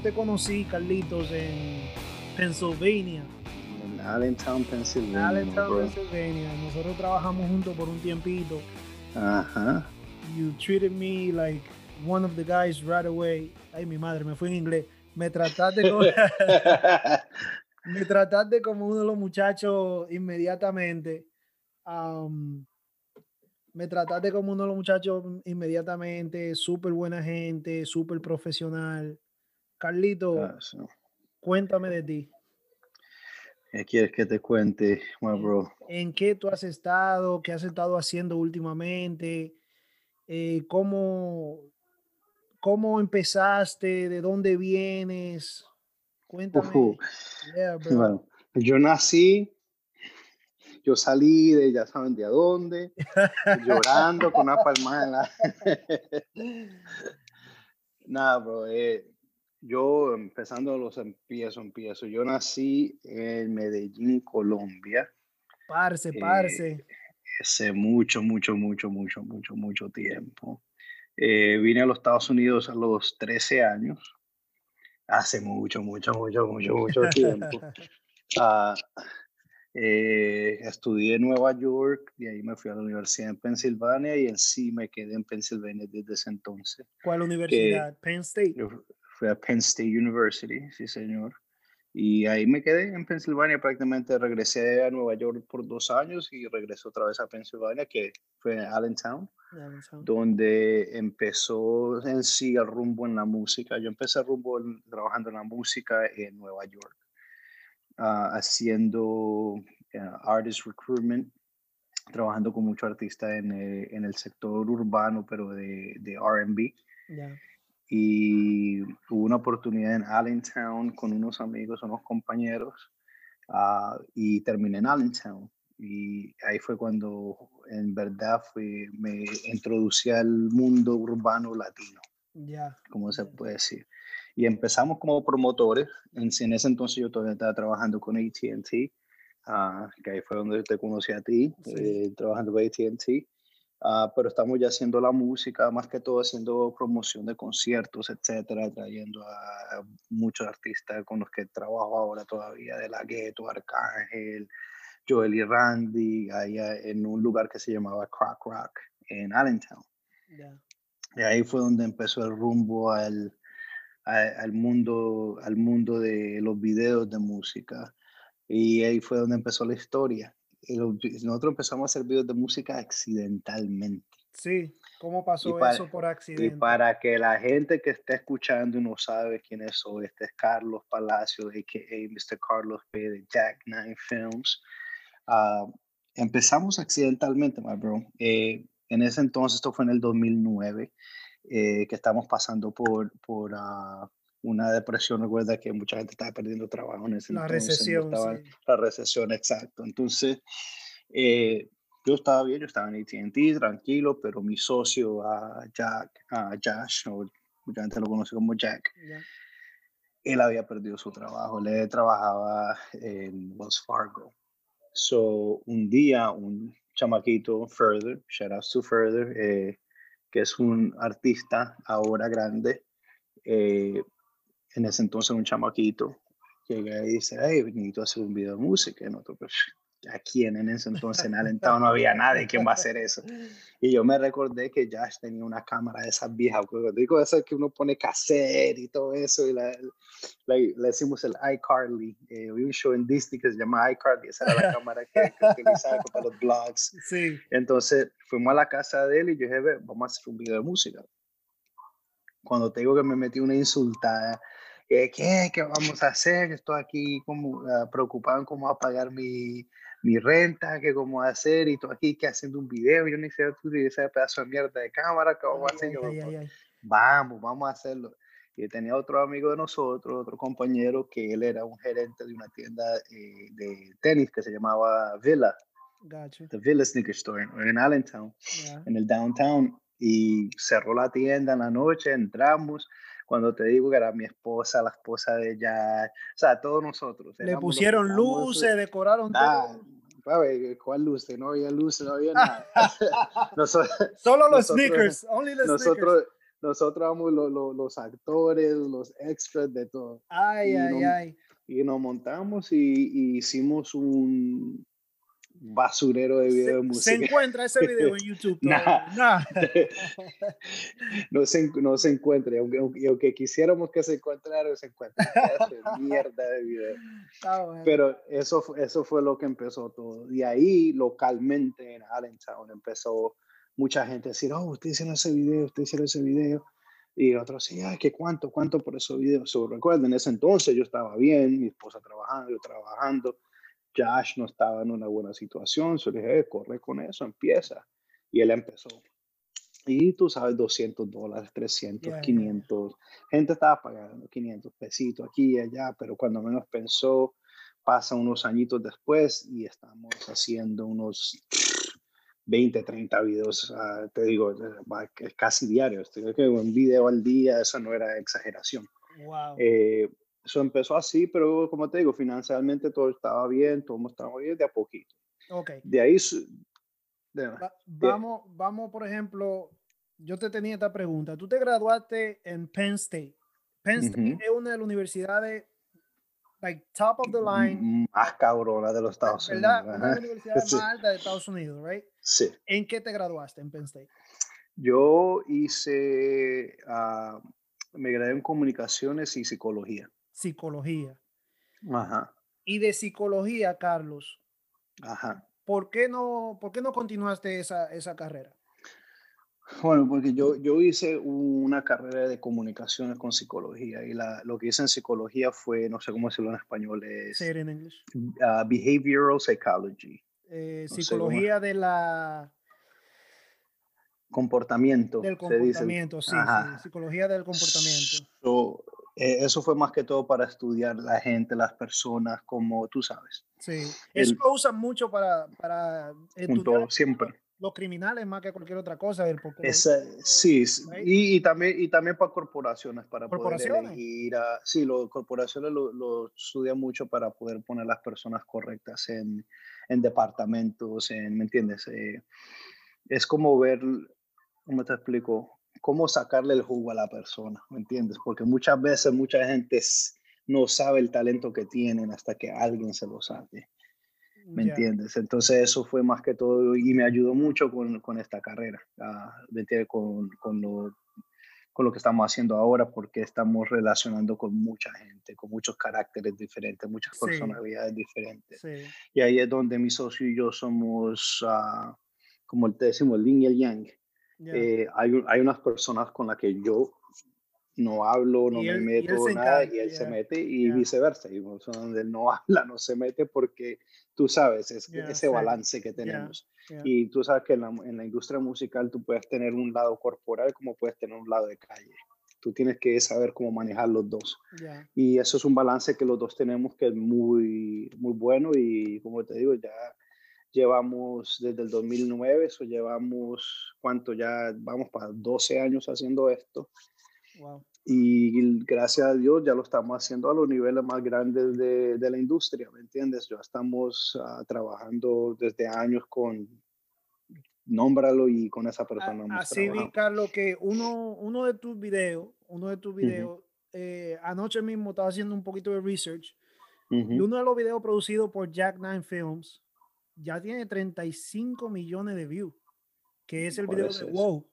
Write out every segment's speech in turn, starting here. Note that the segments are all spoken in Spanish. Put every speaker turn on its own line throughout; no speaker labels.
te conocí, Carlitos, en Pennsylvania.
En Allentown, Pennsylvania.
Allentown, Pennsylvania. Nosotros trabajamos juntos por un tiempito.
Ajá.
You treated me like one of the guys right away. Ay, mi madre, me fui en inglés. Me trataste como, me trataste como uno de los muchachos inmediatamente. Um, me trataste como uno de los muchachos inmediatamente, súper buena gente, súper profesional. Carlito, cuéntame de ti.
¿Qué quieres que te cuente, my bro?
¿En qué tú has estado? ¿Qué has estado haciendo últimamente? Eh, ¿cómo, ¿Cómo empezaste? ¿De dónde vienes? Cuéntame.
bueno, yo nací yo salí de ya saben de a dónde, llorando con una palma en la... Nada, bro. Eh, yo empezando los empiezo, empiezo. Yo nací en Medellín, Colombia.
Parce, eh, parce.
hace mucho, mucho, mucho, mucho, mucho, mucho tiempo. Eh, vine a los Estados Unidos a los 13 años. Hace mucho, mucho, mucho, mucho, mucho tiempo. Uh, eh, estudié en Nueva York y ahí me fui a la universidad en Pensilvania y en sí me quedé en Pensilvania desde ese entonces.
¿Cuál universidad? Penn State.
Fui a Penn State University, sí señor. Y ahí me quedé en Pensilvania, prácticamente regresé a Nueva York por dos años y regresé otra vez a Pensilvania, que fue en Allentown, donde empezó en sí el rumbo en la música. Yo empecé el rumbo trabajando en la música en Nueva York. Ah, haciendo eh, artist recruitment, trabajando con muchos artistas en, eh, en, el sector urbano, pero de, de RB. Y hubo una oportunidad en Allentown con unos amigos, unos compañeros, ah, y terminé en Allentown. Y ahí fue cuando en verdad me introducí al mundo urbano latino.
Ya.
Como se puede decir y empezamos como promotores. En, en ese entonces yo todavía estaba trabajando con ATT, ah, que ahí fue donde te conocí a ti, eh, trabajando con ATT. Ah, pero estamos ya haciendo la música, más que todo haciendo promoción de conciertos, etcétera, trayendo a muchos artistas con los que trabajo ahora todavía, de La Gueto, Arcángel, Joel y Randy, allá en un lugar que se llamaba Crack Rock en Allentown. Y ahí fue donde empezó el rumbo al, al, mundo, al mundo de los videos de música. Y ahí fue donde empezó la historia. Nosotros empezamos a hacer videos de música accidentalmente.
Sí, ¿cómo pasó eso por accidente?
Y para que la gente que esté escuchando y no sabe quién es hoy, este es Carlos Palacio, a.k.a. Mr. Carlos P. de Jack Nine Films. Ah, empezamos accidentalmente, my bro. Eh, en ese entonces, esto fue en el 2009. Eh, que estamos pasando por, por uh, una depresión. Recuerda que mucha gente estaba perdiendo trabajo en ese
la
entonces.
Recesión,
La recesión, exacto. Entonces, eh, yo estaba bien, yo estaba en ATT, tranquilo, pero mi socio, uh, Jack, Josh, o mucha gente lo conoce como Jack, él había perdido su trabajo. Él trabajaba en Wells Fargo. So, un día, un chamaquito, Further, shout out to Further, eh, que es un artista ahora grande, eh, en ese entonces un chamaquito, llega y dice, hey, necesito hacer un video de música, y nosotros, pues, aquí en ese entonces en Alentado no había nadie quien va a hacer eso. Y yo me recordé que Josh tenía una cámara de esas viejas, digo eso que uno pone cassette y todo eso, y le, le, decimos el iCarly, eh, un show en Disney que se llama iCarly, esa era la cámara que, que utilizaba para los blogs.
Sí.
Entonces fuimos a la casa de él y yo dije, vamos a hacer un video de música. Cuando te digo que me metí una insultada, ¿qué, qué vamos a hacer? Estoy aquí como uh, preocupado en cómo pagar mi, mi renta, que cómo hacer, y tú aquí que haciendo un video, yo ni sé tú ese pedazo de mierda de cámara, que vamos a hacer? vamos, vamos a hacerlo. Y tenía otro amigo de nosotros, otro compañero, que él era un gerente de una tienda eh, de tenis que se llamaba Villa. The Villa Sneaker Store en Allentown, en el downtown. Y cerró la tienda en la noche, entramos, cuando te digo que era mi esposa, la esposa de ella, o sea, todos nosotros.
Le pusieron luces, decoraron todo.
¿Cuál luces? No había luces, no había nada.
Solo los sneakers, only the
nosotros, nosotros éramos los actores, los extras de todo.
Ay, ay, ay.
Y nos montamos y hicimos un, basurero de video de música.
¿Se encuentra ese video en YouTube?
no, se, no se encuentra. Aunque, aunque, quisiéramos que se encontrara, se encuentra. mierda de video. Pero eso, eso fue lo que empezó todo. Y ahí, localmente en Allentown, empezó mucha gente a decir, oh, usted hicieron ese video, usted hicieron ese video. Y otros, sí, ay, ¿qué cuánto, cuánto por esos videos? So, recuerden, en ese entonces yo estaba bien, mi esposa trabajando, yo trabajando Josh no estaba en una buena situación, se le dije, eh, corre con eso, empieza. Y él empezó. Y tú sabes, 200 dólares, 300, 500. Gente estaba pagando 500 pesitos aquí y allá, pero cuando menos pensó, pasa unos añitos después y estamos haciendo unos 20, 30 videos, ah, te digo, casi diarios. Un video al día, eso no era exageración.
Wow.
Eh, eso empezó así, pero como te digo, financieramente todo estaba bien, todo estaba bien de a poquito.
Ok.
De ahí...
vamos, vamos, por ejemplo, yo te tenía esta pregunta. Tú te graduaste en Penn State. Penn State es una de las universidades like top of the line.
Más cabrona de los Estados
Unidos. Una de las universidades más altas de Estados Unidos, right?
Sí.
¿En qué te graduaste en Penn State?
Yo hice, uh, me gradué en comunicaciones y psicología
psicología.
Ajá.
Y de psicología, Carlos.
Ajá.
¿Por qué no, por qué no continuaste esa, esa carrera?
Bueno, porque yo, yo hice una carrera de comunicaciones con psicología y la, lo que hice en psicología fue, no sé cómo decirlo en español, es
en inglés.
Uh, behavioral Psychology.
Eh, psicología de la...
Comportamiento.
Del comportamiento, sí, Psicología del comportamiento.
Eh, eso fue más que todo para estudiar la gente, las personas, como tú sabes.
Sí, eso lo usan mucho para, para
estudiar siempre.
los criminales más que cualquier otra cosa. El
sí, y, y, también, y también para corporaciones, para poder elegir. A, sí, las corporaciones lo, lo, estudian mucho para poder poner las personas correctas en, en departamentos, en, ¿me entiendes? Eh, es como ver, ¿cómo te explico? Cómo sacarle el jugo a la persona, ¿me entiendes? Porque muchas veces mucha gente no sabe el talento que tienen hasta que alguien se lo sabe. ¿Me entiendes? Entonces eso fue más que todo y me ayudó mucho con, con esta carrera, uh, con, con, lo, con lo que estamos haciendo ahora porque estamos relacionando con mucha gente, con muchos caracteres diferentes, muchas personalidades diferentes. Y ahí es donde mi socio y yo somos, uh, como te decimos, el yin y el yang. Eh, hay, hay unas personas con las que yo no hablo, no me meto nada y él se mete y viceversa. Y donde él no habla, no se mete porque tú sabes, es ese balance que tenemos. Y tú sabes que en la, en la, industria musical tú puedes tener un lado corporal como puedes tener un lado de calle. Tú tienes que saber cómo manejar los dos. Y eso es un balance que los dos tenemos que es muy, muy bueno y como te digo, ya llevamos desde el 2009, eso llevamos, ¿cuánto? Ya vamos para 12 años haciendo esto. Y gracias a Dios ya lo estamos haciendo a los niveles más grandes de, de la industria, ¿me entiendes? Ya estamos uh, trabajando desde años con, nómbralo y con esa persona.
Así vi, Carlos, que uno, uno de tus videos, uno de tus videos, eh, anoche mismo estaba haciendo un poquito de research y uno de los videos producidos por Jack Nine Films, ya tiene 35 millones de views, que es el video de Wow.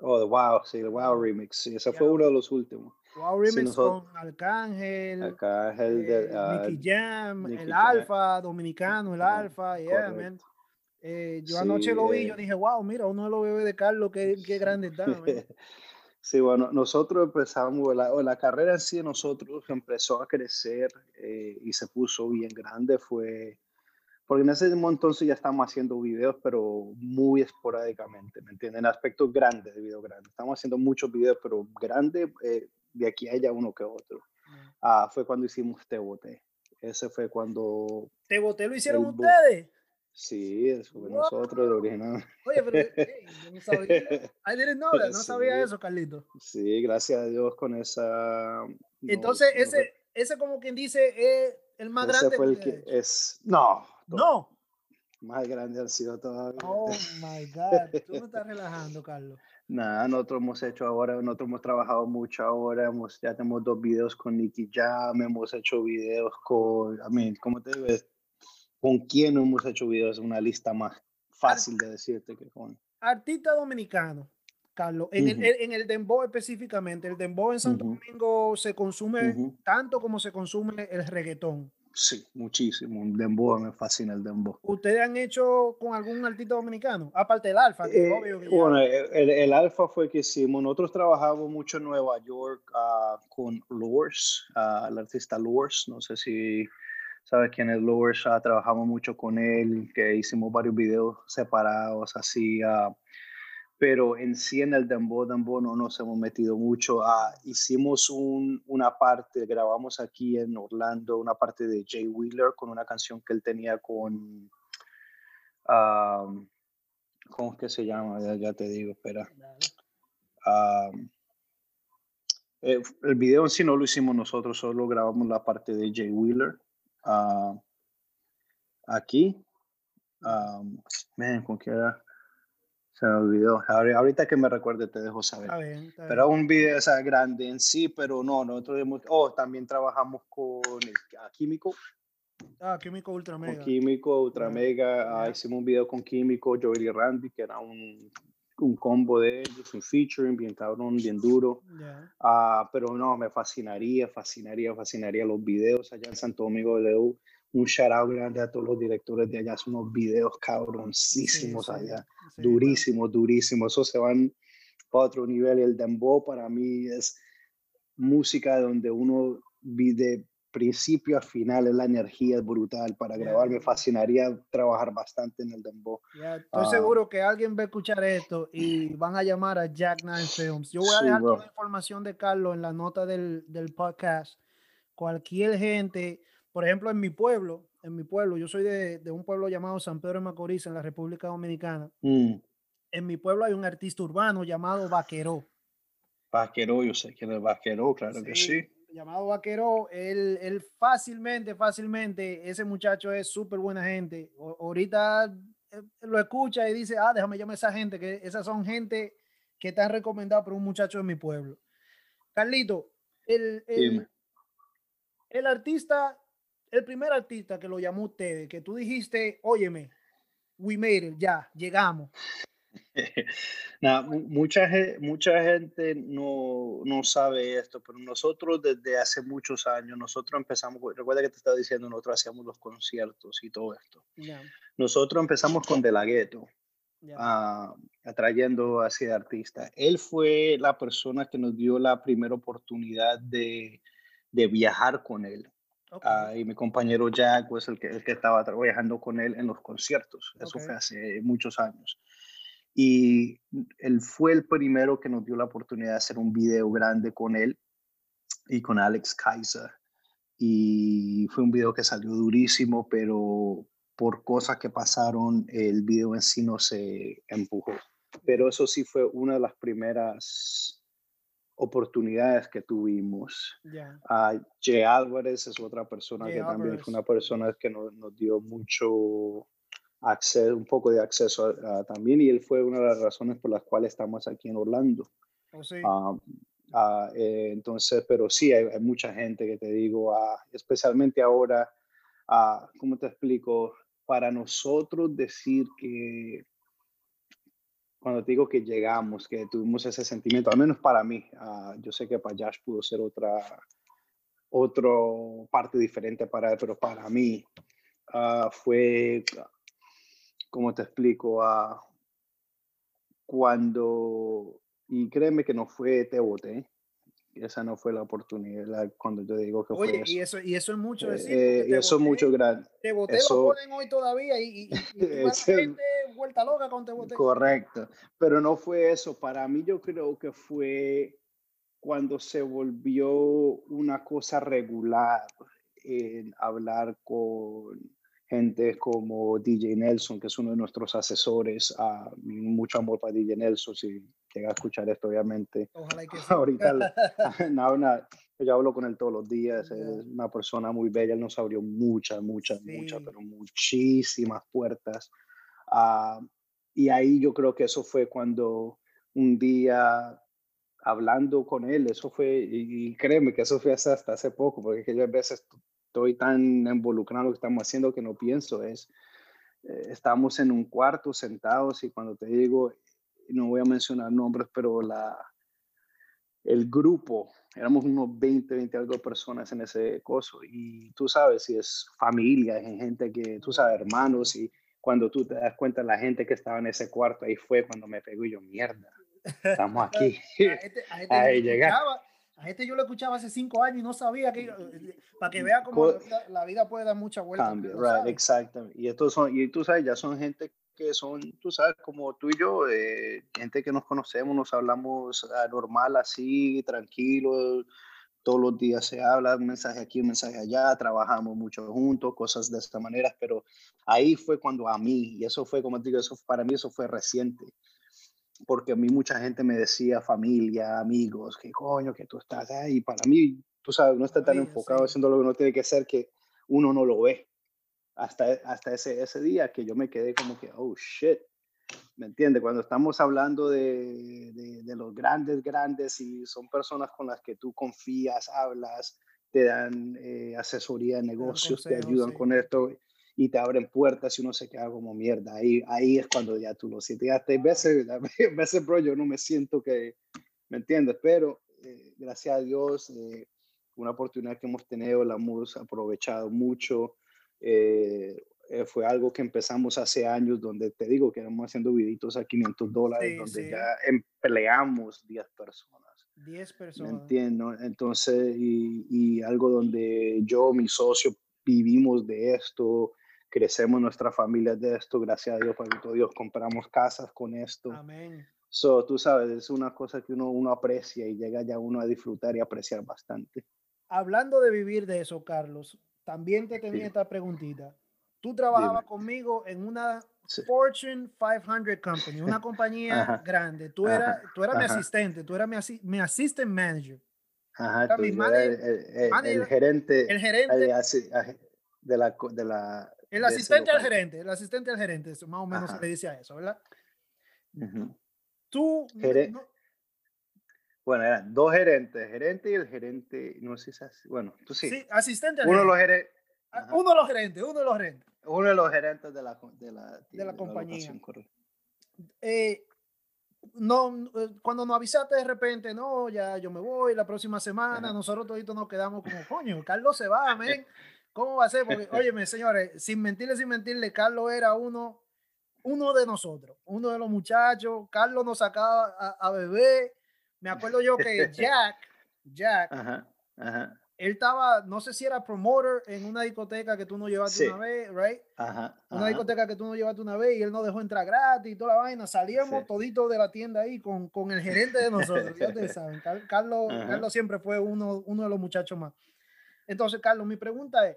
Oh, de Wow, sí, el Wow Remix. Sí, ese fue uno de los últimos.
Wow Remix con Arcángel,
Arcángel
eh, uh, Nicky Jam, el Alfa, Dominicano, el Alfa, yeah, man. Eh, yo anoche lo vi, yo eh. dije, wow, mira, uno de los bebés de Carlos, qué, qué grande está.
Sí, bueno, nosotros empezamos, la, la carrera en sí de nosotros empezó a crecer y se puso bien grande, fue porque en ese entonces ya estamos haciendo videos, pero muy esporádicamente, ¿me entienden? Aspectos grandes de video grande. Estamos haciendo muchos videos, pero grandes, eh, de aquí a allá uno que otro. Ah, fue cuando hicimos Te Boté. Ese fue cuando...
¿Te Boté lo hicieron ustedes?
Sí, eso fue nosotros, el original.
Oye, pero yo no sabía. I didn't know that, no sabía eso, Carlito.
Sí, gracias a Dios con esa...
Entonces, ese, ese como quien dice, es el más
ese
grande.
fue el que es... No,
no.
Más grande han sido todavía.
Oh my God. Tú me estás relajando, Carlos.
Nada, nosotros hemos hecho ahora, nosotros hemos trabajado mucho ahora, hemos, ya tenemos dos videos con Nicky Jam, hemos hecho videos con, I mean, ¿cómo te digo? ¿Con quién hemos hecho videos? Una lista más fácil de decirte que con...
Artista dominicano, Carlos, en, el, en el dembow específicamente, el dembow en Santo Domingo se consume tanto como se consume el reggaetón.
Sí, muchísimo. Un dembow me fascina el dembow.
¿Ustedes han hecho con algún artista dominicano? Aparte del Alfa,
eh, Bueno, el, el, Alfa fue que hicimos. Nosotros trabajamos mucho en Nueva York uh, con Lures, uh, el artista Lures. No sé si sabes quién es Lures. Uh, trabajamos mucho con él, que hicimos varios videos separados, así pero en sí en el Dembow Dembow no nos hemos metido mucho. Ah, hicimos un, una parte, grabamos aquí en Orlando, una parte de Jay Wheeler con una canción que él tenía con... ¿Cómo es que se llama? Ya, te digo, espera. Eh, el video en sí no lo hicimos nosotros, solo grabamos la parte de Jay Wheeler. Ah, aquí. ¿con qué era? Se me olvidó. Ahorita que me recuerde te dejo saber. Pero un video o grande en sí, pero no, nosotros hemos, oh, también trabajamos con el, Químico.
Ah, Químico Ultra Mega.
Con Químico Ultra Mega. Ah, hicimos un video con Químico, Joel y Randy, que era un, un combo de ellos, un featuring bien cabrón, bien duro. Ah, pero no, me fascinaría, fascinaría, fascinaría los videos allá en Santo Domingo de U un shout out grande a todos los directores de allá, son unos videos cabroncísimos allá, durísimos, durísimos, esos se van para otro nivel, el dembow para mí es música donde uno de principio a final es la energía brutal para grabar, me fascinaría trabajar bastante en el dembow.
estoy ah. seguro que alguien va a escuchar esto y van a llamar a Jack Nine Films. Yo voy a dejar toda la información de Carlos en la nota del, del podcast. Cualquier gente por ejemplo, en mi pueblo, en mi pueblo, yo soy de, de un pueblo llamado San Pedro de Macorís, en la República Dominicana. Mm. En mi pueblo hay un artista urbano llamado Vaqueró.
Vaqueró, yo sé quién es Vaqueró, claro que sí.
Llamado Vaqueró, él, él fácilmente, fácilmente, ese muchacho es súper buena gente. ahorita eh, lo escucha y dice, ah, déjame llamar a esa gente, que esas son gente que están recomendadas por un muchacho de mi pueblo. Carlito, el, el, el artista el primer artista que lo llamó ustedes, que tú dijiste, óyeme, we made it, ya, llegamos.
mucha, mucha gente no, no, sabe esto, pero nosotros desde hace muchos años, nosotros empezamos, recuerda que te estaba diciendo, nosotros hacíamos los conciertos y todo esto. Nosotros empezamos con De La Ghetto, ah, atrayendo hacia artistas. Él fue la persona que nos dio la primera oportunidad de, de viajar con él. Ah, y mi compañero Jack pues el que, el que estaba trabajando con él en los conciertos. Eso fue hace muchos años. Y él fue el primero que nos dio la oportunidad de hacer un video grande con él y con Alex Kaiser. Y fue un video que salió durísimo, pero por cosas que pasaron, el video en sí no se empujó. Pero eso sí fue una de las primeras oportunidades que tuvimos. Yeah. Jay Álvarez es otra persona que también fue una persona que nos, nos, dio mucho acceso, un poco de acceso también y él fue una de las razones por las cuales estamos aquí en Orlando. Oh, eh, entonces, pero sí, hay, hay, mucha gente que te digo, especialmente ahora, ¿cómo te explico? Para nosotros decir que cuando te digo que llegamos, que tuvimos ese sentimiento, al menos para mí, ah, yo sé que para Josh pudo ser otra, otro parte diferente para él, pero para mí uh, fue, como te explico, uh, cuando, y créeme que no fue te boté, esa no fue la oportunidad cuando yo digo que
Oye,
fue
eso. Y eso, y eso es mucho decir.
Eh, y eso es mucho grande.
Te boté eso, lo ponen hoy todavía y, y, y gente vuelta loca con te boté.
Correcto, pero no fue eso. Para mí yo creo que fue cuando se volvió una cosa regular en hablar con gente como DJ Nelson, que es uno de nuestros asesores. Uh, mucho amor para DJ Nelson, si llega a escuchar esto, obviamente.
Ojalá que sí.
Ahorita, no, no, yo hablo con él todos los días, es una persona muy bella, él nos abrió muchas, muchas, muchas, pero muchísimas puertas. Uh, y ahí yo creo que eso fue cuando un día hablando con él, eso fue, y, créeme que eso fue hasta, hace poco, porque yo a veces estoy tan involucrado en lo que estamos haciendo que no pienso, es, eh, estamos en un cuarto sentados y cuando te digo, no voy a mencionar nombres, pero la, el grupo, éramos unos 20, 20 algo personas en ese coso. Y tú sabes, si es familia, es gente que, tú sabes, hermanos, y cuando tú te das cuenta la gente que estaba en ese cuarto, ahí fue cuando me pegó y yo, mierda, estamos aquí.
a este, a este a este yo lo escuchaba hace cinco años y no sabía que, para que vea cómo la, vida puede dar mucha vuelta.
Cambio, right, exactamente. Y estos son, y tú sabes, ya son gente que son, tú sabes, como tú y yo, eh, gente que nos conocemos, nos hablamos normal, así, tranquilo, todos los días se habla, un mensaje aquí, un mensaje allá, trabajamos mucho juntos, cosas de esta manera, pero ahí fue cuando a mí, y eso fue, como te digo, eso, para mí eso fue reciente, porque a mí mucha gente me decía, familia, amigos, que coño, que tú estás ahí, para mí, tú sabes, uno está tan enfocado haciendo lo que uno tiene que hacer que uno no lo ve hasta, hasta ese, ese día que yo me quedé como que, oh, shit, ¿me entiendes? Cuando estamos hablando de, de, los grandes, grandes y son personas con las que tú confías, hablas, te dan eh, asesoría de negocios, te ayudan con esto y te abren puertas y uno se queda como mierda. Ahí, ahí es cuando ya tú lo sientes. Hasta a veces, a veces, bro, yo no me siento que, ¿me entiendes? Pero eh, gracias a Dios, eh, una oportunidad que hemos tenido, la hemos aprovechado mucho. Eh, eh, fue algo que empezamos hace años, donde te digo que éramos haciendo viditos a 500 dólares, donde ya empleamos 10 personas.
10 personas.
entiendo. Entonces, y, y, algo donde yo, mi socio, vivimos de esto, crecemos nuestra familia de esto, gracias a Dios, todo Dios, compramos casas con esto.
Amén.
So, tú sabes, es una cosa que uno, uno aprecia y llega ya uno a disfrutar y apreciar bastante.
Hablando de vivir de eso, Carlos, también te tenía esta preguntita. Tú trabajabas conmigo en una Fortune 500 Company, una compañía grande. Tú, eras, tú eras mi asistente, tú eras mi, mi assistant manager.
Ajá, tú, el, el, gerente.
El gerente.
De la, de la,
el asistente al gerente, el asistente al gerente, eso más o menos se le dice a eso, ¿verdad? Tú.
Bueno, eran dos gerentes, gerente y el gerente, no sé si es así. Bueno, tú sí.
Sí, asistente.
Uno de los gerentes.
Ah, uno de los gerentes, uno de los gerentes.
Uno de los gerentes de la, de la,
de la compañía. eh, no, eh, cuando nos avisaste de repente, no, ya yo me voy la próxima semana, nosotros toditos nos quedamos como, coño, Carlos se va, amén. ¿Cómo va a ser? Porque, óyeme, señores, sin mentirle, sin mentirle, Carlos era uno, uno de nosotros, uno de los muchachos. Carlos nos sacaba a, a beber me acuerdo yo que Jack, Jack, él estaba, no sé si era promoter en una discoteca que tú no llevaste una vez, right? Una discoteca que tú no llevaste una vez y él no dejó entrar gratis y toda la vaina. Salíamos toditos de la tienda ahí con, con el gerente de nosotros, ya ustedes saben. Carlos, Carlos siempre fue uno, uno de los muchachos más. Entonces, Carlos, mi pregunta es,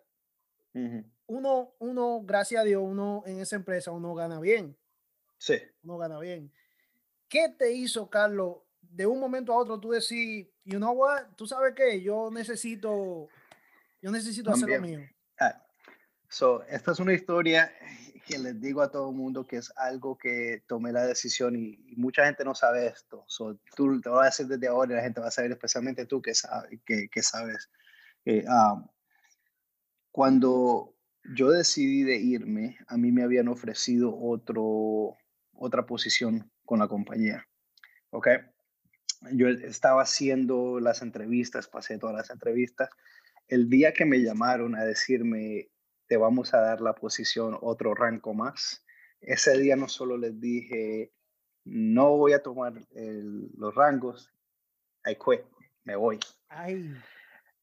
uno, uno, gracias a Dios, uno en esa empresa, uno gana bien.
Sí.
Uno gana bien. ¿Qué te hizo, Carlos, de un momento a otro tú decís, you know what, tú sabes qué, yo necesito, yo necesito hacer lo mío.
Ah, so, esta es una historia que les digo a todo el mundo que es algo que tomé la decisión y, mucha gente no sabe esto. So, tú te voy a decir desde ahora y la gente va a saber, especialmente tú que, sabe, que, que sabes. Eh, um, cuando yo decidí de irme, a mí me habían ofrecido otro, otra posición con la compañía. ¿Ok? Yo estaba haciendo las entrevistas, pasé todas las entrevistas. El día que me llamaron a decirme, te vamos a dar la posición, otro rango más, ese día no solo les dije, no voy a tomar los rangos, I quit, me voy.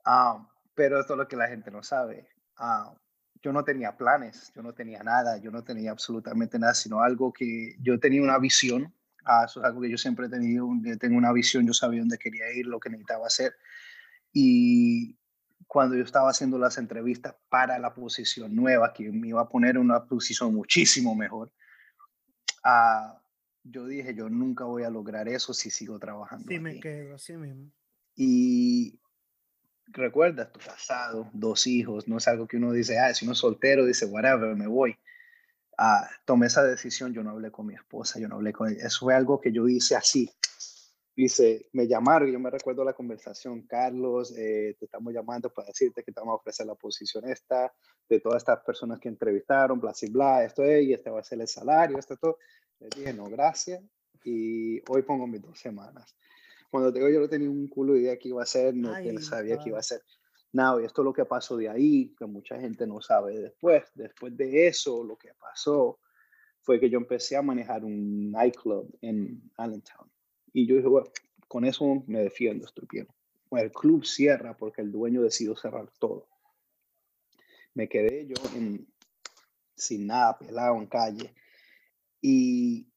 Ah, pero esto es lo que la gente no sabe. Ah, yo no tenía planes, yo no tenía nada, yo no tenía absolutamente nada, sino algo que yo tenía una visión Ah, eso es algo que yo siempre he tenido, tengo una visión, yo sabía dónde quería ir, lo que necesitaba hacer. Y cuando yo estaba haciendo las entrevistas para la posición nueva, que me iba a poner en una posición muchísimo mejor, ah, yo dije, yo nunca voy a lograr eso si sigo trabajando.
Sí, me quedo así mismo.
Y recuerda, estoy casado, dos hijos, no es algo que uno dice, ah, si uno es soltero, dice, whatever, me voy. Ah, tomé esa decisión, yo no hablé con mi esposa, yo no hablé con ella. Eso fue algo que yo hice así. Dice, me llamaron, yo me recuerdo la conversación, Carlos, eh, te estamos llamando para decirte que te vamos a ofrecer la posición esta, de todas estas personas que entrevistaron, bla, bla, bla, esto es, y este va a ser el salario, esto, todo. Le dije, no, gracias, y hoy pongo mis dos semanas. Cuando te digo, yo no tenía un culo de idea que iba a ser, no sabía que iba a ser. No, y esto es lo que pasó de ahí, que mucha gente no sabe después. Después de eso, lo que pasó fue que yo empecé a manejar un nightclub en Allentown. Y yo dije, bueno, con eso me defiendo, estoy bien. Bueno, el club cierra porque el dueño decidió cerrar todo. Me quedé yo sin nada, pelado en calle. Y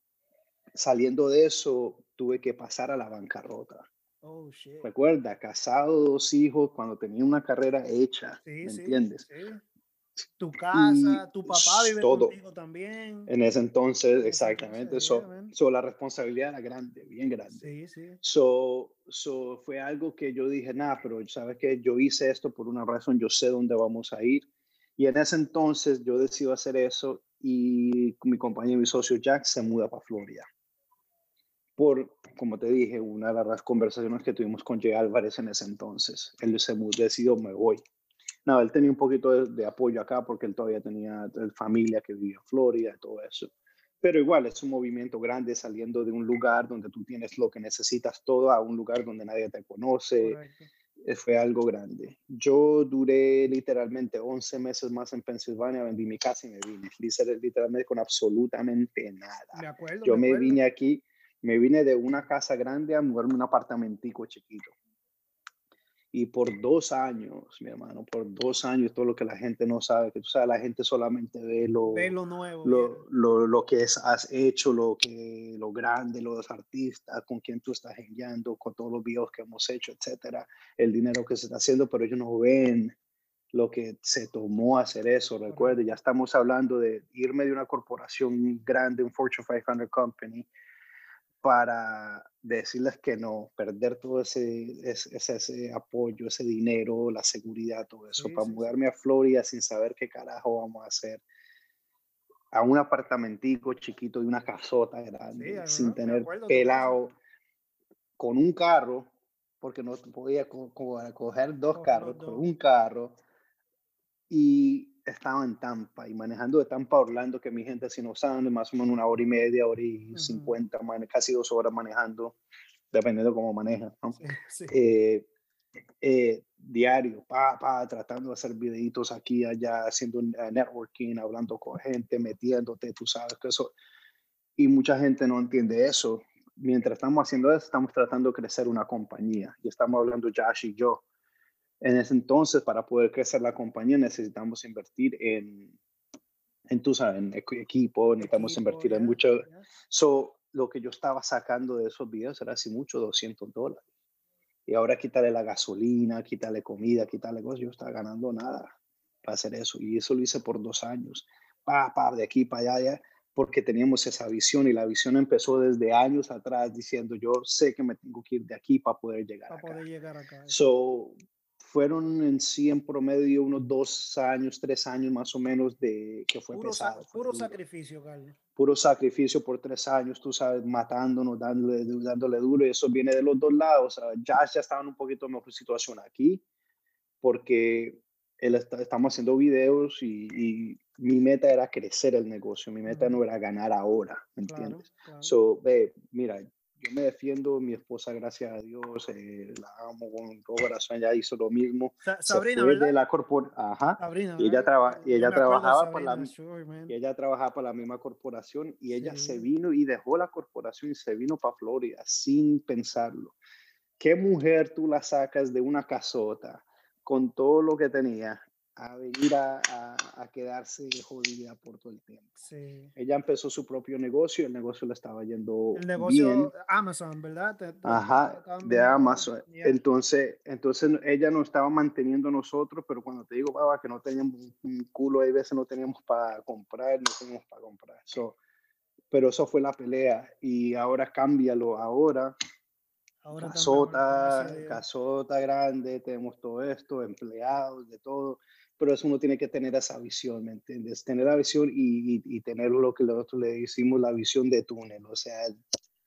saliendo de eso, tuve que pasar a la bancarrota. Oh, Recuerda, casado, dos hijos, cuando tenía una carrera hecha, ¿me entiendes?
Tu casa, tu papá vive todo. contigo también.
En ese entonces, exactamente. So, la responsabilidad era grande, bien grande. Sí, sí. So, so fue algo que yo dije, nada, pero sabes que yo hice esto por una razón, yo sé dónde vamos a ir. Y en ese entonces yo decido hacer eso y mi compañero, mi socio Jack, se muda para Florida por, como te dije, una de las conversaciones que tuvimos con Jay Álvarez en ese entonces. Él se decidió, me voy. No, él tenía un poquito de, apoyo acá porque él todavía tenía familia que vivía en Florida y todo eso. Pero igual es un movimiento grande saliendo de un lugar donde tú tienes lo que necesitas todo a un lugar donde nadie te conoce. Eh, fue algo grande. Yo duré literalmente 11 meses más en Pensilvania, vendí mi casa y me vine, literalmente con absolutamente nada. Me acuerdo, Yo me, me vine aquí me vine de una casa grande a mudarme un apartamentico chiquito. Y por dos años, mi hermano, por dos años, todo lo que la gente no sabe, que tú sabes, la gente solamente ve lo,
lo nuevo,
lo, lo, lo, que es, has hecho, lo, que, lo grande, los artistas, con quien tú estás enviando, con todos los videos que hemos hecho, etcétera, el dinero que se está haciendo, pero ellos no ven lo que se tomó hacer eso. Recuerde, ya estamos hablando de irme de una corporación grande, un Fortune 500 company, para decirles que no, perder todo ese, ese, ese, apoyo, ese dinero, la seguridad, todo eso, para mudarme a Florida sin saber qué carajo vamos a hacer, a un apartamentico chiquito y una casota grande, sin tener pelado, con un carro, porque no podía coger dos carros, con un carro, y estaba en Tampa y manejando de Tampa a Orlando, que mi gente, si no saben, más o menos una hora y media, hora y cincuenta, casi dos horas manejando, dependiendo de cómo maneja, eh, eh, diario, pa, pa, tratando de hacer videitos aquí, allá, haciendo networking, hablando con gente, metiéndote, tú sabes que eso. Y mucha gente no entiende eso. Mientras estamos haciendo eso, estamos tratando de crecer una compañía y estamos hablando Josh y yo en ese entonces, para poder crecer la compañía, necesitamos invertir en, en tú sabes, en equipo, necesitamos invertir en mucho. So, lo que yo estaba sacando de esos videos era así mucho, 200 dólares. Y ahora quitarle la gasolina, quitarle comida, quitarle cosas, yo estaba ganando nada para hacer eso. Y eso lo hice por dos años. Pa, pa, de aquí para allá, porque teníamos esa visión y la visión empezó desde años atrás diciendo yo sé que me tengo que ir de aquí para poder llegar para acá. Poder llegar acá. So, fueron en sí en promedio unos dos años, tres años más o menos de que fue pesado.
puro sacrificio, Carlos.
Puro sacrificio por tres años, tú sabes, matándonos, dándole, dándole duro, y eso viene de los dos lados. ya, ya estaba en un poquito mejor situación aquí, porque él estamos haciendo videos y, mi meta era crecer el negocio, mi meta no era ganar ahora, ¿me entiendes? So, ve, mira, yo me defiendo, mi esposa, gracias a Dios, eh, la amo con todo corazón, ella hizo lo mismo.
Sabrina, ¿verdad?
De la corpor Ajá. Sabrina, y ella, traba y ella trabajaba por la y ella trabajaba para la misma corporación y ella se vino y dejó la corporación y se vino para Florida sin pensarlo. ¿Qué mujer tú la sacas de una casota con todo lo que tenía a venir a, a, quedarse jodida por todo el tiempo. Sí. Ella empezó su propio negocio, el negocio le estaba yendo
El negocio Amazon, ¿verdad?
Ajá, de Amazon. Entonces, entonces ella nos estaba manteniendo nosotros, pero cuando te digo, baba, que no teníamos un culo, hay veces no teníamos para comprar, no teníamos para comprar. So, pero eso fue la pelea y ahora cámbialo, ahora Ahora casota, casota grande, tenemos todo esto, empleados, de todo pero eso uno tiene que tener esa visión, ¿me entiendes? Tener la visión y, y, tener lo que nosotros le decimos la visión de túnel, o sea,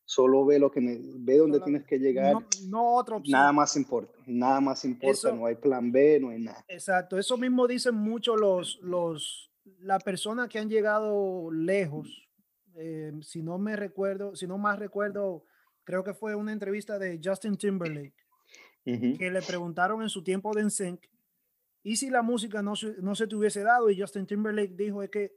solo ve lo que ve dónde tienes que llegar.
No, otra opción.
Nada más importa, nada más importa, no hay plan B, no hay nada.
Exacto, eso mismo dicen mucho los, los, las personas que han llegado lejos. Eh, si no me recuerdo, si no más recuerdo, creo que fue una entrevista de Justin Timberlake, que le preguntaron en su tiempo de NSYNC, ¿y si la música no, no se te hubiese dado? Y Justin Timberlake dijo, es que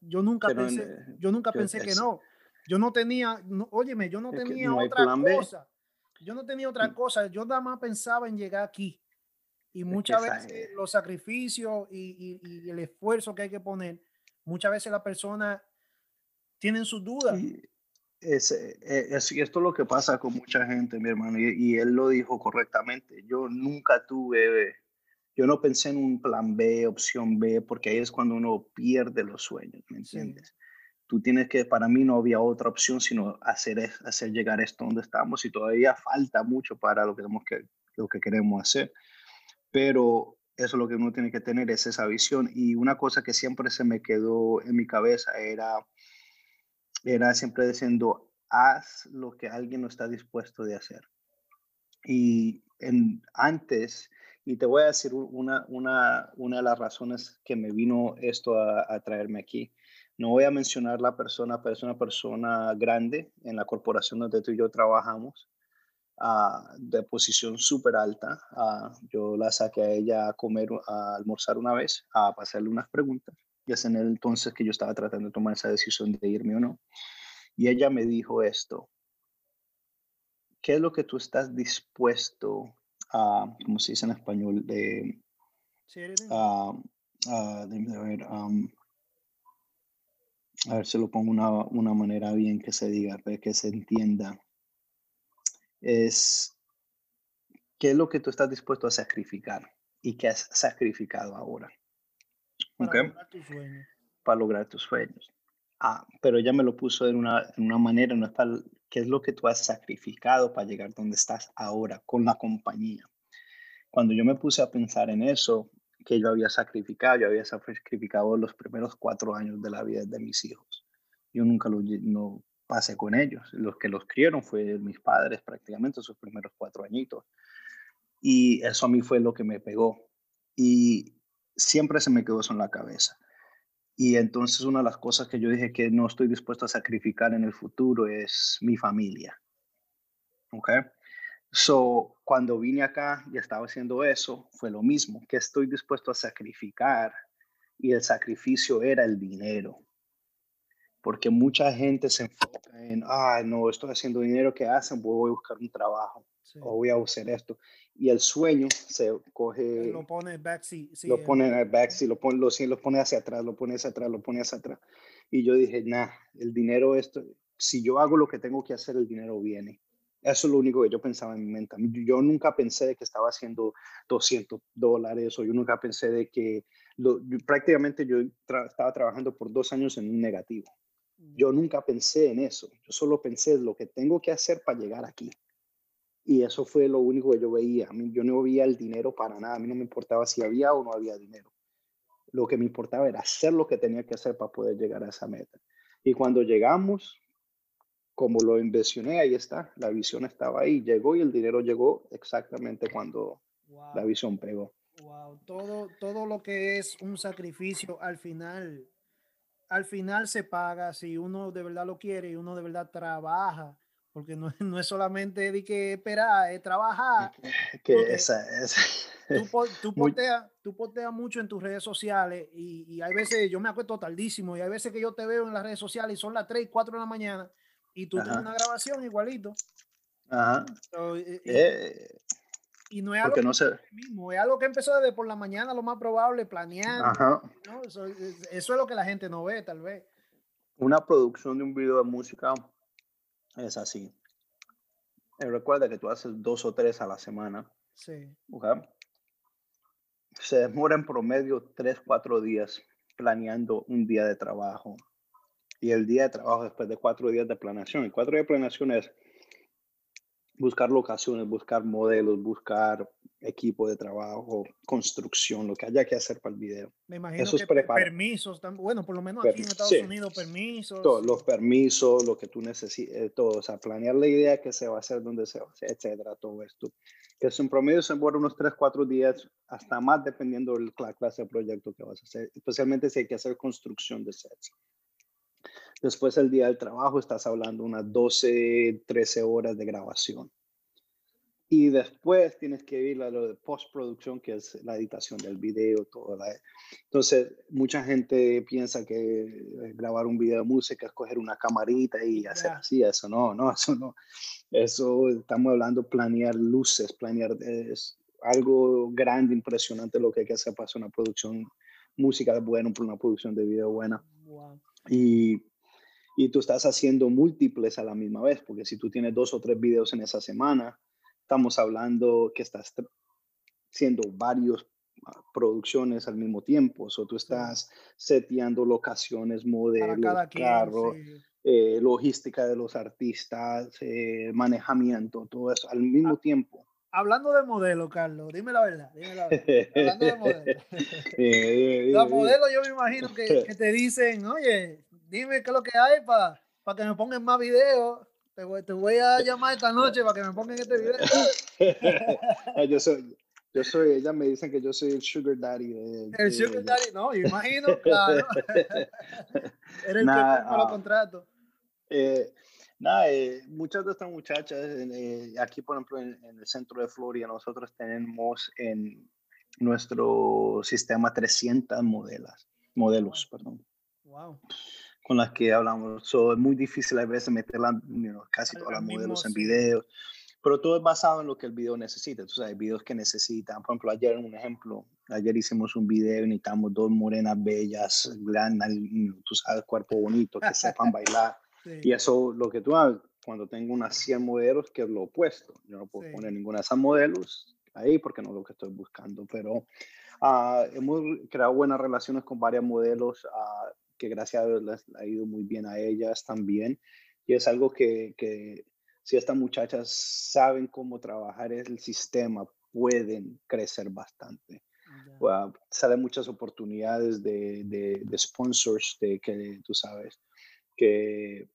yo nunca pensé, yo nunca pensé que no yo no tenía, no, óyeme, yo no tenía otra cosa. Yo no tenía otra mm. cosa. Yo nada más pensaba en llegar aquí. Y muchas veces los sacrificios y, y, el esfuerzo que hay que poner, muchas veces la persona tienen sus dudas.
Es, eh, es, esto es lo que pasa con mucha gente, mi hermano, y, y, él lo dijo correctamente. Yo nunca tuve, yo no pensé en un plan B, opción B, porque ahí es cuando uno pierde los sueños, ¿me entiendes? tú tienes que, para mí no había otra opción sino hacer, hacer llegar esto donde estamos y todavía falta mucho para lo que, tenemos que, lo que queremos hacer. Pero eso es lo que uno tiene que tener, es esa visión. Y una cosa que siempre se me quedó en mi cabeza era, era siempre diciendo, haz lo que alguien no está dispuesto de hacer. Y en, antes, y te voy a decir una, una, una de las razones que me vino esto a, traerme aquí no voy a mencionar la persona, pero es una persona grande en la corporación donde tú y yo trabajamos, uh, de posición súper alta. Uh, yo la saqué a ella a comer, a almorzar una vez, a pasarle unas preguntas. Y es en el entonces que yo estaba tratando de tomar esa decisión de irme o no. Y ella me dijo esto. ¿Qué es lo que tú estás dispuesto a, como se dice en español, de... Sí, uh, de, ver, um, a ver si lo pongo una, una manera bien que se diga, que se entienda, es qué es lo que tú estás dispuesto a sacrificar y qué has sacrificado ahora.
Para lograr tus sueños.
Para lograr tus sueños. Ah, pero ya me lo puso en una, en una manera, no está, qué es lo que tú has sacrificado para llegar donde estás ahora con la compañía. Cuando yo me puse a pensar en eso, que yo había sacrificado, yo había sacrificado los primeros cuatro años de la vida de mis hijos. Yo nunca lo no pasé con ellos. Los que los criaron fue mis padres prácticamente sus primeros cuatro añitos. Y eso a mí fue lo que me pegó. Y siempre se me quedó eso en la cabeza. Y entonces una de las cosas que yo dije que no estoy dispuesto a sacrificar en el futuro es mi familia. ¿Ok? So, cuando vine acá y estaba haciendo eso, fue lo mismo, que estoy dispuesto a sacrificar y el sacrificio era el dinero. Porque mucha gente se enfoca en, ah, no, estoy haciendo dinero, ¿qué hacen? Voy a buscar un trabajo o voy a hacer esto. Y el sueño se coge...
Lo pone backseat.
Sí, lo pone en el backseat, lo pone, lo, lo pone hacia atrás, lo pone hacia atrás, lo pone hacia atrás. Y yo dije, nah, el dinero, esto, si yo hago lo que tengo que hacer, el dinero viene. Eso es lo único que yo pensaba en mi mente. Yo nunca pensé de que estaba haciendo 200 dólares o yo nunca pensé de que prácticamente yo estaba trabajando por dos años en un negativo. Yo nunca pensé en eso. Yo solo pensé en lo que tengo que hacer para llegar aquí. Y eso fue lo único que yo veía. A mí, yo no veía el dinero para nada. A mí no me importaba si había o no había dinero. Lo que me importaba era hacer lo que tenía que hacer para poder llegar a esa meta. Y cuando llegamos, como lo inversioné, ahí está, la visión estaba ahí, llegó y el dinero llegó exactamente cuando la visión pegó.
Wow, todo, todo lo que es un sacrificio al final, al final se paga si uno de verdad lo quiere y uno de verdad trabaja, porque no, no es solamente de que esperar, es trabajar.
Que esa, esa.
Tú, tú, posteas, tú posteas mucho en tus redes sociales y, y hay veces, yo me acuesto tardísimo y hay veces que yo te veo en las redes sociales y son las 3, 4 de la mañana y tú tienes una grabación igualito.
Ajá.
Eh, eh, y no es algo
no sé.
mismo, es algo que empezó desde por la mañana, lo más probable, planeando. Ajá. Eso, es lo que la gente no ve, tal vez.
Una producción de un video de música es así. Eh, recuerda que tú haces dos o tres a la semana.
Sí.
Se demora en promedio tres, cuatro días planeando un día de trabajo y el día de trabajo después de cuatro días de planeación. Y cuatro días de planeación es buscar locaciones, buscar modelos, buscar equipo de trabajo, construcción, lo que haya que hacer para el video.
Me imagino Eso que permisos, bueno, por lo menos aquí en Estados Unidos, permisos.
Todos los permisos, lo que tú necesites, eh, todo, o sea, planear la idea que se va a hacer, dónde se va a hacer, etcétera, todo esto. Que es un promedio se demora unos 3, 4 días, hasta más dependiendo de la clase de proyecto que vas a hacer, especialmente si hay que hacer construcción de sets. Después el día del trabajo estás hablando unas 12, 13 horas de grabación. Y después tienes que ir a lo de postproducción, que es la editación del video, todo. Entonces, mucha gente piensa que eh, grabar un video de música es coger una camarita y hacer así. Eso no, no, eso no. Eso estamos hablando planear luces, planear es algo grande, impresionante lo que hay que hacer para hacer una producción música buena, para una producción de video buena. Y, y tú estás haciendo múltiples a la misma vez, porque si tú tienes dos o tres videos en esa semana, estamos hablando que estás haciendo varios ah, producciones al mismo tiempo, o tú estás seteando locaciones, modelos, carros, eh, logística de los artistas, eh, manejamiento, todo eso al mismo ah, tiempo.
Hablando de modelo, Carlos, dime la verdad, dime la verdad. Hablando de modelo. Los modelos yo me imagino que, que, te dicen, oye, dime qué es lo que hay para que me pongan más videos. Te voy, a llamar esta noche para que me pongan este video.
yo soy, yo soy, ellas me dicen que yo soy el sugar daddy.
el sugar daddy, no, yo imagino, claro. Eres el que los contratos.
Eh, nada, eh, muchas de estas muchachas, eh, aquí por ejemplo en, en, el centro de Florida, nosotros tenemos en nuestro sistema 300 modelas, modelos, perdón. Wow con las que hablamos. So, es muy difícil a veces meter casi todas las modelos en videos, pero todo es basado en lo que el video necesita. Tú sabes, videos que necesitan. Por ejemplo, ayer, un ejemplo, ayer hicimos un video y necesitamos dos morenas bellas, grandes, tú sabes, cuerpo bonito, que sepan bailar. Y eso, lo que tú haces, cuando tengo unas 100 modelos, que es lo opuesto. Yo no puedo poner ninguna de esas modelos ahí porque no es lo que estoy buscando, pero uh, hemos creado buenas relaciones con varios modelos. Uh, que gracias a Dios les ha ido muy bien a ellas también. Y es algo que, que si estas muchachas saben cómo trabajar el sistema, pueden crecer bastante. salen muchas oportunidades de, de, sponsors de que tú sabes que,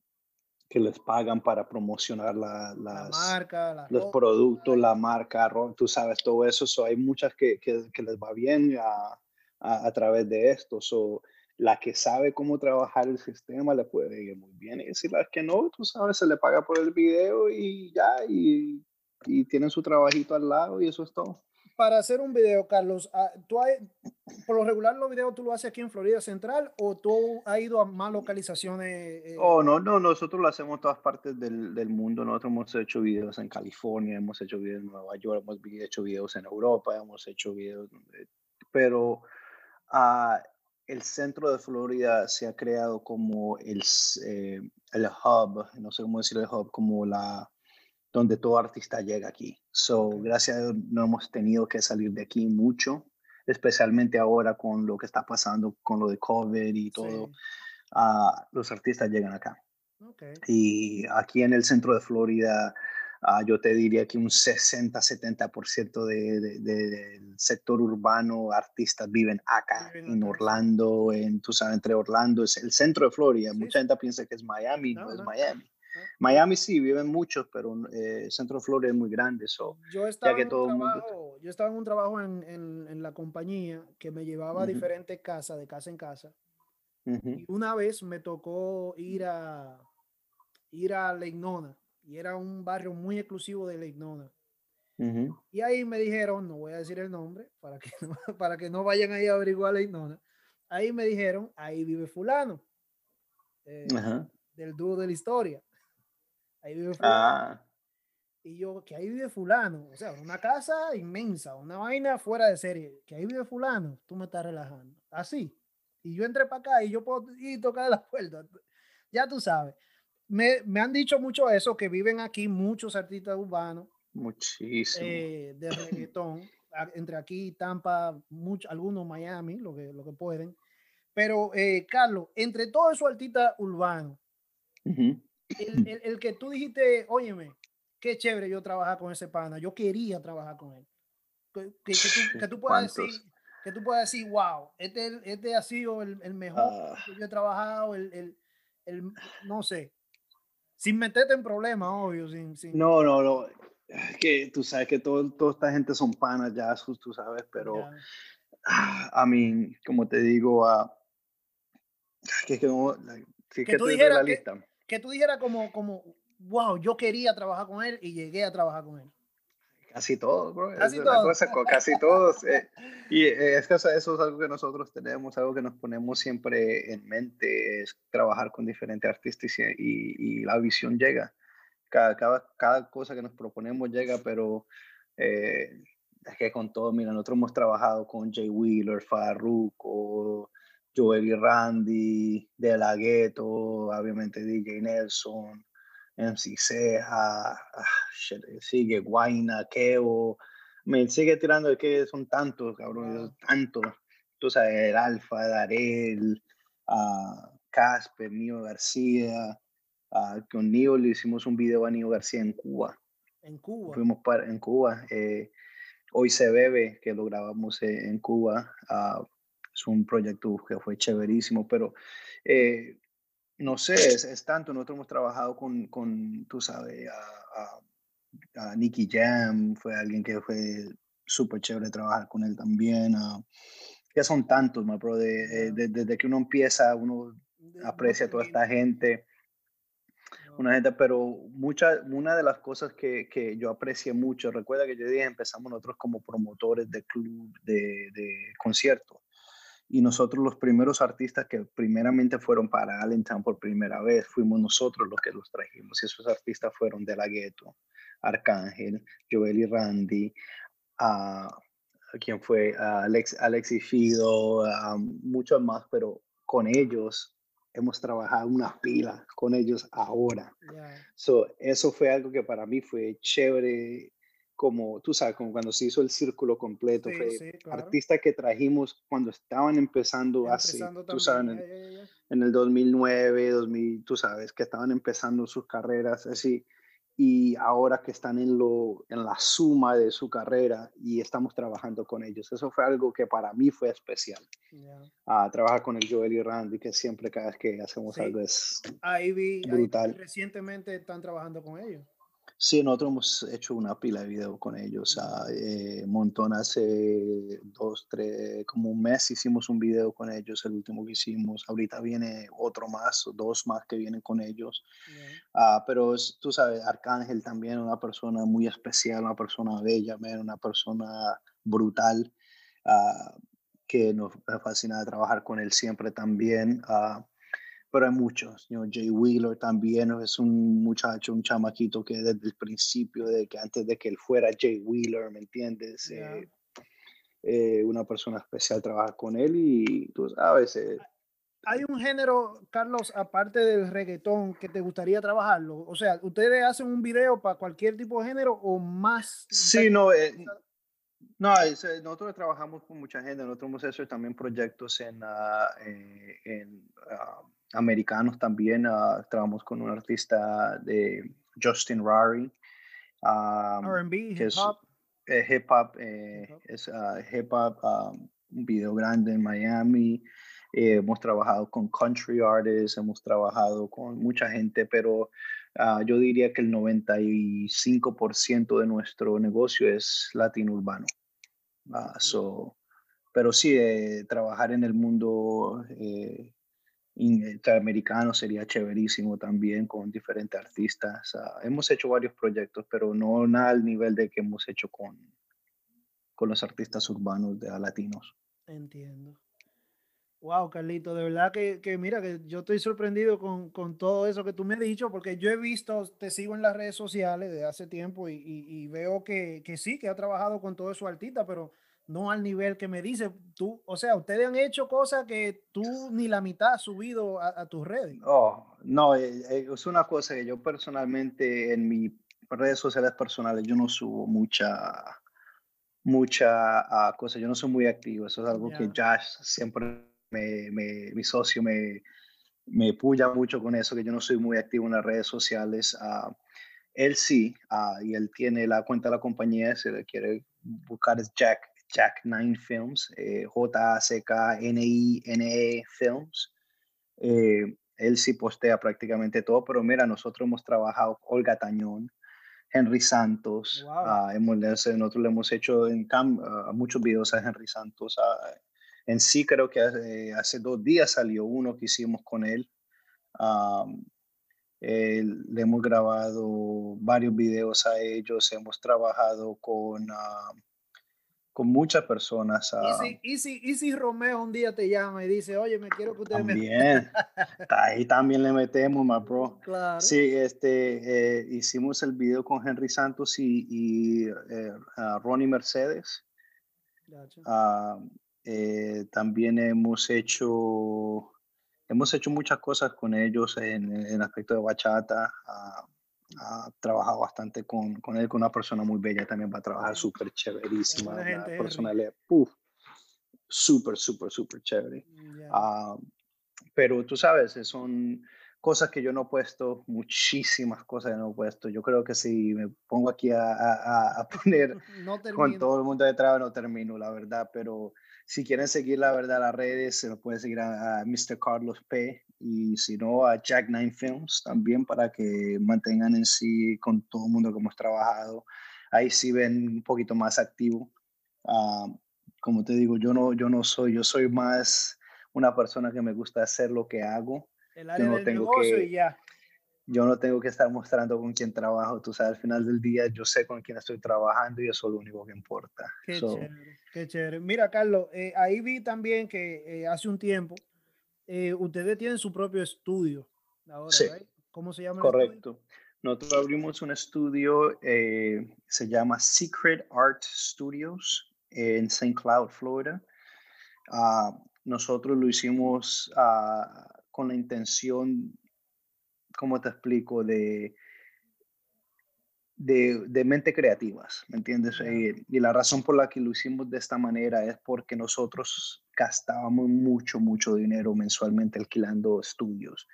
que les pagan para promocionar la, las,
marca,
los productos, la marca, tú sabes todo eso. hay muchas que, que, que, les va bien a, a, a través de esto. So, la que sabe cómo trabajar el sistema le puede ir muy bien. Y si las que no, tú sabes, se le paga por el video y ya, y, y tienen su trabajito al lado y eso es todo.
Para hacer un video, Carlos, ah, ¿tú hay, por lo regular los videos tú lo haces aquí en Florida Central o tú has ido a más localizaciones?
Eh? Oh, no, no, nosotros lo hacemos en todas partes del, del, mundo. Nosotros hemos hecho videos en California, hemos hecho videos en Nueva York, hemos hecho videos en Europa, hemos hecho videos, pero uh, el centro de Florida se ha creado como el, eh, el hub, no sé cómo decir el hub, como la donde todo artista llega aquí. So, gracias a Dios no hemos tenido que salir de aquí mucho, especialmente ahora con lo que está pasando con lo de COVID y todo. Ah, los artistas llegan acá. Y aquí en el centro de Florida Ah, yo te diría que un 60-70% de, del sector urbano, artistas viven acá, en Orlando, en, tú sabes, entre Orlando, es el centro de Florida. Mucha gente piensa que es Miami, no, es Miami. Miami sí, viven muchos, pero eh, el centro de Florida es muy grande. So,
yo, estaba que todo trabajo, yo estaba en un trabajo en, en, en la compañía que me llevaba a diferentes casas, de casa en casa. Y una vez me tocó ir a, ir a Leignona y era un barrio muy exclusivo de Leignona. Y ahí me dijeron, no voy a decir el nombre para que no, para que no vayan ahí a averiguar Leignona. Ahí me dijeron, ahí vive fulano, eh, del dúo de la historia. Ahí vive fulano. Ah. Y yo, que ahí vive fulano, o sea, una casa inmensa, una vaina fuera de serie, que ahí vive fulano, tú me estás relajando. Así. Y yo entré para acá y yo puedo ir tocar la puerta. Ya tú sabes me, me, han dicho mucho eso, que viven aquí muchos artistas urbanos.
Muchísimo.
Eh, de reggaetón, entre aquí Tampa, mucho, algunos Miami, lo que, lo que pueden. Pero, eh, Carlos, entre todos esos artistas urbanos, el, el, que tú dijiste, óyeme, qué chévere yo trabajar con ese pana, yo quería trabajar con él. Que, que, tú, que tú, puedas decir, que tú puedas decir, wow, este, este ha sido el, el mejor ah. que yo he trabajado, el, el, el, no sé, sin meterte en problemas, obvio. Sin, sin...
No, no, no. Que tú sabes que todo, toda esta gente son panas ya, tú sabes, pero a mí, como te digo, a que, que, que, que,
tú dijeras que, tú dijeras como, como, wow, yo quería trabajar con él y llegué a trabajar con él.
Casi todos, bro. Casi todos. casi todos. Eh, y eh, es que eso es algo que nosotros tenemos, algo que nos ponemos siempre en mente, es trabajar con diferentes artistas y, y la visión llega. Cada, cada, cada, cosa que nos proponemos llega, pero eh, es que con todo, mira, nosotros hemos trabajado con Jay Wheeler, Farruko, Joel y Randy, De La Ghetto, obviamente DJ Nelson, MC Ceja, ah, sigue Guaina, Kevo, me sigue tirando de que son tantos, cabrón, tantos. Tú sabes, el Alfa, Darel, uh, Casper, Nio García. Uh, con Nio le hicimos un video a Nio García en Cuba.
En Cuba.
Fuimos para, en Cuba. Eh, Hoy se bebe, que lo grabamos en Cuba. Uh, es un proyecto que fue chéverísimo, pero eh, no sé, es, tanto. Nosotros hemos trabajado con, con tú sabes, a, a, Nicky Jam, fue alguien que fue súper chévere trabajar con él también. Uh, ya son tantos, my bro, eh, desde que uno empieza, uno aprecia a toda esta gente una gente, pero mucha, una de las cosas que, que, yo aprecié mucho, recuerda que yo dije, empezamos nosotros como promotores de club, de, de conciertos, y nosotros los primeros artistas que primeramente fueron para Allentown por primera vez, fuimos nosotros los que los trajimos, y esos artistas fueron De La Ghetto, Arcángel, Joel y Randy, a quien fue Alex, Alex y Fido, muchos más, pero con ellos hemos trabajado una pila con ellos ahora. So, eso fue algo que para mí fue chévere, como tú sabes, como cuando se hizo el círculo completo, fue artistas que trajimos cuando estaban empezando, hace, tú sabes, en, en, el 2009, 2000, tú sabes, que estaban empezando sus carreras, así y ahora que están en, lo, en la suma de su carrera y estamos trabajando con ellos. Eso fue algo que para mí fue especial. a trabajar con el Joel y Randy, que siempre cada vez que hacemos algo es
ahí vi, brutal. recientemente están trabajando con ellos.
Sí, nosotros hemos hecho una pila de videos con ellos. Uh, eh, montón hace dos, tres, como un mes hicimos un video con ellos, el último que hicimos. Ahorita viene otro más, dos más que vienen con ellos. Ah, pero tú sabes, Arcángel también, una persona muy especial, una persona bella, una persona brutal, uh, que nos fascina trabajar con él siempre también. Uh, pero hay muchos. You Jay Wheeler también es un muchacho, un chamaquito que desde el principio, de que antes de que él fuera Jay Wheeler, ¿me entiendes? Eh, eh, una persona especial trabaja con él y tú sabes. Eh,
hay un género, Carlos, aparte del reggaetón, que te gustaría trabajarlo. O sea, ¿ustedes hacen un video para cualquier tipo de género o más?
Sí, no. no, nosotros trabajamos con mucha gente. Nosotros hemos hecho también proyectos en, uh, en uh, americanos también. Uh, trabajamos con un artista de Justin Rari.
Um, RB, hip hop.
Eh, hip hop, eh, es uh, hip hop, um, un video grande en Miami. Eh, hemos trabajado con country artists, hemos trabajado con mucha gente, pero uh, yo diría que el 95% de nuestro negocio es latino urbano. Uh, so, pero sí, trabajar en el mundo interamericano sería chéverísimo también con diferentes artistas. hemos hecho varios proyectos, pero no nada al nivel de que hemos hecho con, con los artistas urbanos de latinos.
Entiendo. Wow, Carlito, de verdad que, que mira, que yo estoy sorprendido con, con, todo eso que tú me has dicho, porque yo he visto, te sigo en las redes sociales de hace tiempo y, y, y veo que, que, sí, que ha trabajado con todo eso artista, pero no al nivel que me dice tú, o sea, ustedes han hecho cosas que tú ni la mitad has subido a, tus redes.
Oh, no, eh, eh, es una cosa que yo personalmente en mis redes sociales personales yo no subo mucha mucha uh, cosa, yo no soy muy activo, eso es algo que Josh siempre me, me, mi socio me, me puya mucho con eso, que yo no soy muy activo en las redes sociales. Uh, él sí, ah, y él tiene la cuenta de la compañía, si le quiere buscar es Jack, Jack Nine Films, eh, J-C-K-N-I-N-E Films. Eh, él sí postea prácticamente todo, pero mira, nosotros hemos trabajado Olga Tañón, Henry Santos, ah, hemos, nosotros le hemos hecho en uh, muchos videos a Henry Santos. en sí creo que hace, dos días salió uno que hicimos con él. Eh, le hemos grabado varios videos a ellos, hemos trabajado con, uh, con muchas personas.
Uh, ¿Y, si, y, si, Romeo un día te llama y dice, oye, me quiero que ustedes
también, me... ahí también le metemos, my bro. Claro. Sí, este, eh, hicimos el video con Henry Santos y, y eh, Ronnie Mercedes. Eh, también hemos hecho hemos hecho muchas cosas con ellos en, el aspecto de bachata. Ha, trabajado bastante con, con, él, con una persona muy bella también va a trabajar súper chéverísima. Una personalidad, súper, súper, súper chévere. Ah, pero tú sabes, son cosas que yo no he puesto, muchísimas cosas que no he puesto. Yo creo que si me pongo aquí a, a, a poner con todo el mundo detrás, no termino, la verdad, pero si quieren seguir la verdad las redes, se lo puede seguir a, Mr. Carlos P. Y si no, a Jack Nine Films también para que mantengan en sí con todo el mundo que hemos trabajado. Ahí sí ven un poquito más activo. Ah, como te digo, yo no, yo no soy, yo soy más una persona que me gusta hacer lo que hago.
El área no del tengo negocio que, y ya
yo no tengo que estar mostrando con quién trabajo, tú sabes, al final del día yo sé con quién estoy trabajando y eso es lo único que importa.
Qué chévere, qué chévere. Mira, Carlos, eh, ahí vi también que eh, hace un tiempo eh, ustedes tienen su propio estudio ahora, sí. ¿Cómo se llama?
Correcto. Nosotros abrimos un estudio, se llama Secret Art Studios en St. Cloud, Florida. Uh, nosotros lo hicimos uh, con la intención ¿cómo te explico? De, de, de mente creativas, ¿me entiendes? Eh, y, la razón por la que lo hicimos de esta manera es porque nosotros gastábamos mucho, mucho dinero mensualmente alquilando estudios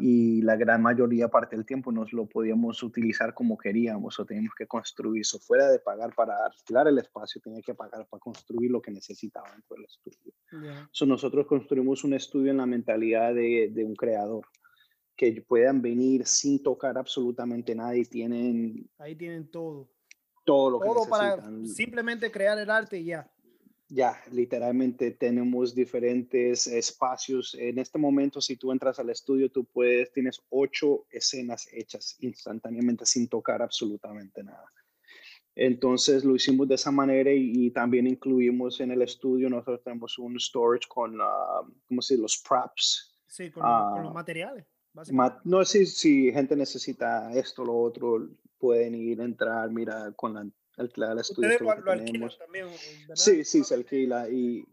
y la gran mayoría parte del tiempo nos lo podíamos utilizar como queríamos o teníamos que construir eso fuera de pagar para alquilar el espacio, tenía que pagar para construir lo que necesitaba dentro del estudio. Yeah. nosotros construimos un estudio en la mentalidad de, de un creador que puedan venir sin tocar absolutamente nada y tienen...
Ahí tienen todo.
Todo lo que todo
para simplemente crear el arte y ya.
Ya, literalmente tenemos diferentes espacios. En este momento, si tú entras al estudio, tú puedes, tienes ocho escenas hechas instantáneamente sin tocar absolutamente nada. Entonces lo hicimos de esa manera y, también incluimos en el estudio, nosotros tenemos un storage con, uh, ¿cómo se dice? Los props.
Sí, con, con los ah, materiales
no sé si, gente necesita esto o lo otro, pueden ir, entrar, mira, con la alquilada estudio.
Lo, lo también,
Sí, sí, se alquila. Y,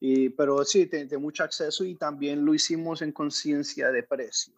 y, pero sí, tiene mucho acceso y también lo hicimos en conciencia de precio.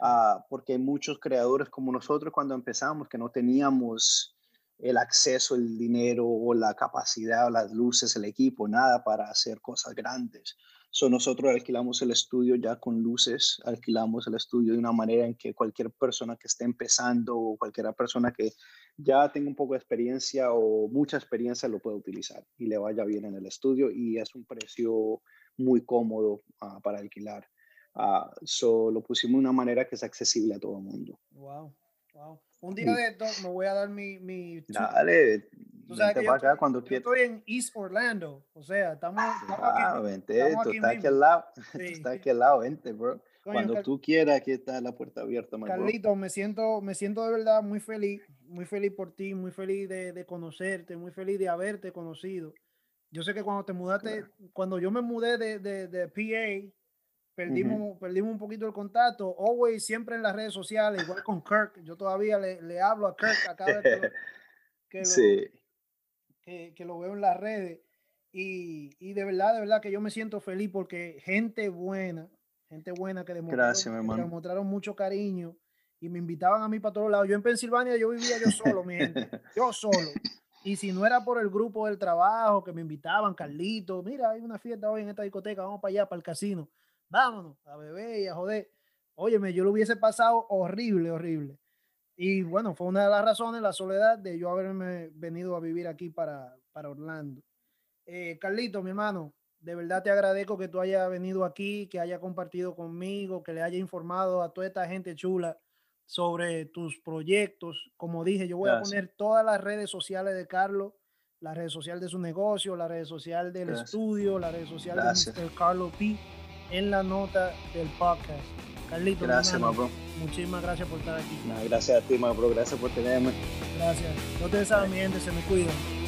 Ah, porque hay muchos creadores como nosotros cuando empezamos que no teníamos el acceso, el dinero o la capacidad o las luces, el equipo, nada para hacer cosas grandes. So, nosotros alquilamos el estudio ya con luces, alquilamos el estudio de una manera en que cualquier persona que esté empezando o cualquier persona que ya tenga un poco de experiencia o mucha experiencia lo puede utilizar y le vaya bien en el estudio y es un precio muy cómodo uh, para alquilar. Uh, so, lo pusimos de una manera que es accesible a todo el mundo.
Wow, wow. Un día de esto me voy a dar mi... mi
Dale, Tú sabes que yo, acá cuando
yo estoy en East Orlando, o sea, estamos, estamos ah,
aquí. vente, tú estás aquí al lado, sí. tú estás aquí al lado, vente, bro. cuando tú quieras, aquí está la puerta abierta,
Carlito, me siento, me siento de verdad muy feliz, muy feliz por ti, muy feliz de, de, conocerte, muy feliz de haberte conocido. Yo sé que cuando te mudaste, cuando yo me mudé de, de, de PA, perdimos, perdimos un poquito el contacto. Always, siempre en las redes sociales, igual con Kirk. Yo todavía le, le hablo a Kirk a cada vez que sí que, lo veo en las redes. Y, y, de verdad, de verdad que yo me siento feliz porque gente buena, gente buena que demostraron, que demostraron mucho cariño y me invitaban a mí para todos lados. Yo en Pensilvania yo vivía yo solo, mi gente, yo solo. Y si no era por el grupo del trabajo que me invitaban, Carlito, mira, hay una fiesta hoy en esta discoteca, vamos para allá, para el casino, vámonos a beber y a joder. Óyeme, yo lo hubiese pasado horrible, horrible. Y bueno, fue una de las razones, la soledad de yo haberme venido a vivir aquí para, para Orlando. Eh, Carlito, mi hermano, de verdad te agradezco que tú hayas venido aquí, que haya compartido conmigo, que le haya informado a toda esta gente chula sobre tus proyectos. Como dije, yo voy a poner todas las redes sociales de Carlos, la red social de su negocio, la red social del estudio, la red social de Mr. Carlos P en la nota del podcast. Carlito,
gracias, bro.
Muchísimas gracias por estar aquí.
gracias a ti, bro. Gracias por tenerme.
Gracias. No te sabes, mi gente, se me cuidan.